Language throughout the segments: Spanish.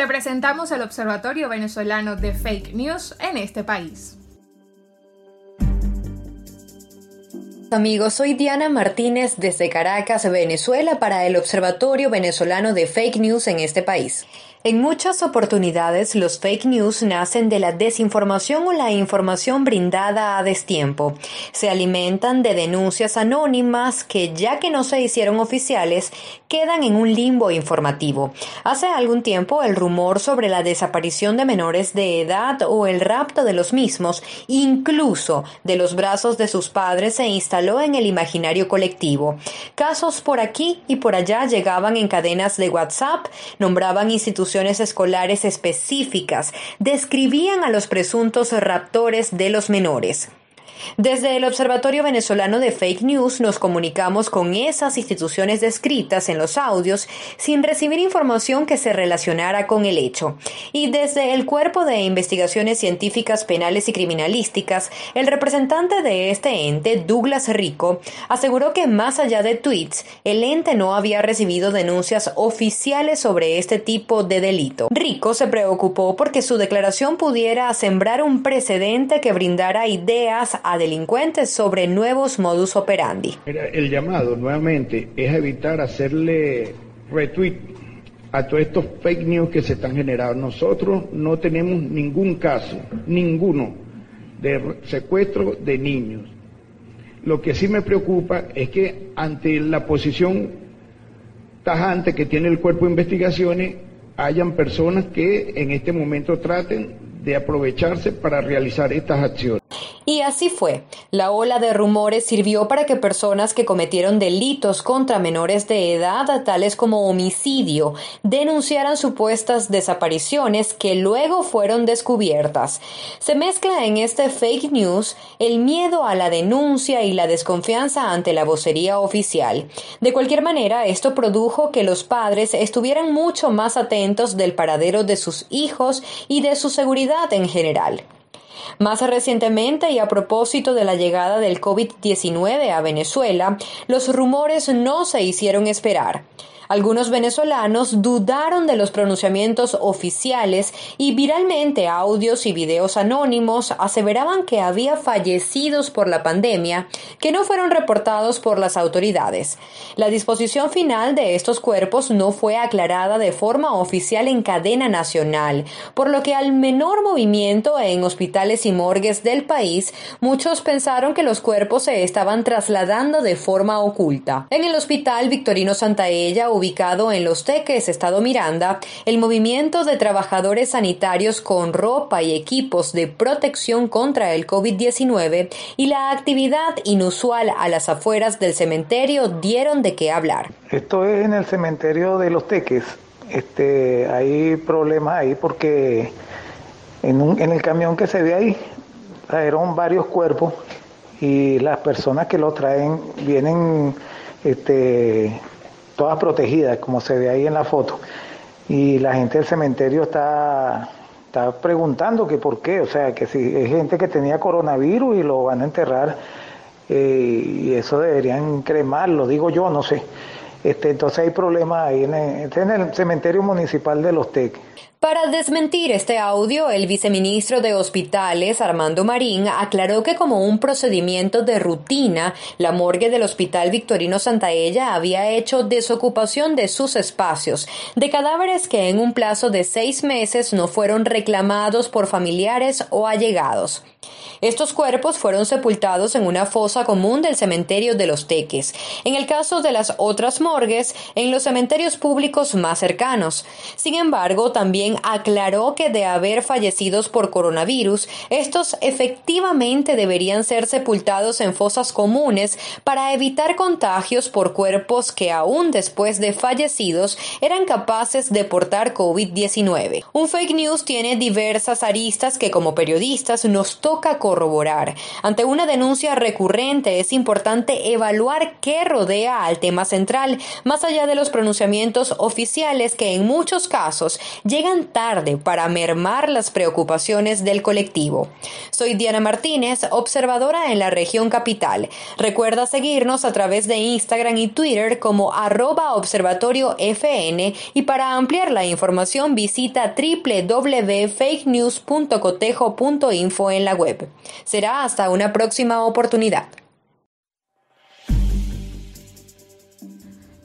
Te presentamos el Observatorio Venezolano de Fake News en este país. Amigos, soy Diana Martínez desde Caracas, Venezuela, para el Observatorio Venezolano de Fake News en este país. En muchas oportunidades los fake news nacen de la desinformación o la información brindada a destiempo. Se alimentan de denuncias anónimas que, ya que no se hicieron oficiales, quedan en un limbo informativo. Hace algún tiempo el rumor sobre la desaparición de menores de edad o el rapto de los mismos, incluso de los brazos de sus padres, se instaló en el imaginario colectivo. Casos por aquí y por allá llegaban en cadenas de WhatsApp, nombraban instituciones escolares específicas describían a los presuntos raptores de los menores. Desde el Observatorio Venezolano de Fake News nos comunicamos con esas instituciones descritas en los audios sin recibir información que se relacionara con el hecho. Y desde el Cuerpo de Investigaciones Científicas Penales y Criminalísticas, el representante de este ente, Douglas Rico, aseguró que más allá de tweets, el ente no había recibido denuncias oficiales sobre este tipo de delito. Rico se preocupó porque su declaración pudiera sembrar un precedente que brindara ideas a delincuentes sobre nuevos modus operandi. El llamado nuevamente es evitar hacerle retweet a todos estos fake news que se están generando. Nosotros no tenemos ningún caso, ninguno, de secuestro de niños. Lo que sí me preocupa es que ante la posición tajante que tiene el cuerpo de investigaciones, hayan personas que en este momento traten de aprovecharse para realizar estas acciones. Y así fue. La ola de rumores sirvió para que personas que cometieron delitos contra menores de edad, tales como homicidio, denunciaran supuestas desapariciones que luego fueron descubiertas. Se mezcla en este fake news el miedo a la denuncia y la desconfianza ante la vocería oficial. De cualquier manera, esto produjo que los padres estuvieran mucho más atentos del paradero de sus hijos y de su seguridad en general. Más recientemente y a propósito de la llegada del COVID-19 a Venezuela, los rumores no se hicieron esperar. Algunos venezolanos dudaron de los pronunciamientos oficiales y viralmente audios y videos anónimos aseveraban que había fallecidos por la pandemia que no fueron reportados por las autoridades. La disposición final de estos cuerpos no fue aclarada de forma oficial en cadena nacional, por lo que al menor movimiento en hospitales y morgues del país, muchos pensaron que los cuerpos se estaban trasladando de forma oculta. En el hospital Victorino Santaella ubicado en Los Teques, Estado Miranda, el movimiento de trabajadores sanitarios con ropa y equipos de protección contra el COVID-19 y la actividad inusual a las afueras del cementerio dieron de qué hablar. Esto es en el cementerio de Los Teques. Este, hay problemas ahí porque en, en el camión que se ve ahí trajeron varios cuerpos y las personas que lo traen vienen este, todas protegidas, como se ve ahí en la foto. Y la gente del cementerio está, preguntando que por qué, o sea, que si es gente que tenía coronavirus y lo van a enterrar, eh, y eso deberían cremarlo, digo yo, no sé. Este, entonces hay problemas ahí en el, en el cementerio municipal de Los Teques. Para desmentir este audio, el viceministro de Hospitales, Armando Marín, aclaró que como un procedimiento de rutina, la morgue del Hospital Victorino Santaella había hecho desocupación de sus espacios, de cadáveres que en un plazo de seis meses no fueron reclamados por familiares o allegados. Estos cuerpos fueron sepultados en una fosa común del cementerio de los Teques. En el caso de las otras morgues, en los cementerios públicos más cercanos. Sin embargo, también aclaró que de haber fallecidos por coronavirus, estos efectivamente deberían ser sepultados en fosas comunes para evitar contagios por cuerpos que aún después de fallecidos eran capaces de portar COVID-19. Un fake news tiene diversas aristas que como periodistas nos toca corroborar. Ante una denuncia recurrente es importante evaluar qué rodea al tema central, más allá de los pronunciamientos oficiales que en muchos casos llegan tarde para mermar las preocupaciones del colectivo. Soy Diana Martínez, observadora en la región capital. Recuerda seguirnos a través de Instagram y Twitter como arroba observatorio y para ampliar la información visita www.fakenews.cotejo.info en la web. Será hasta una próxima oportunidad.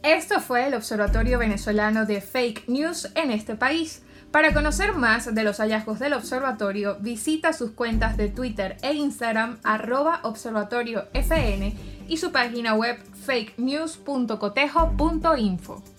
Esto fue el Observatorio Venezolano de Fake News en este país. Para conocer más de los hallazgos del observatorio, visita sus cuentas de Twitter e Instagram arroba observatoriofn y su página web fakenews.cotejo.info.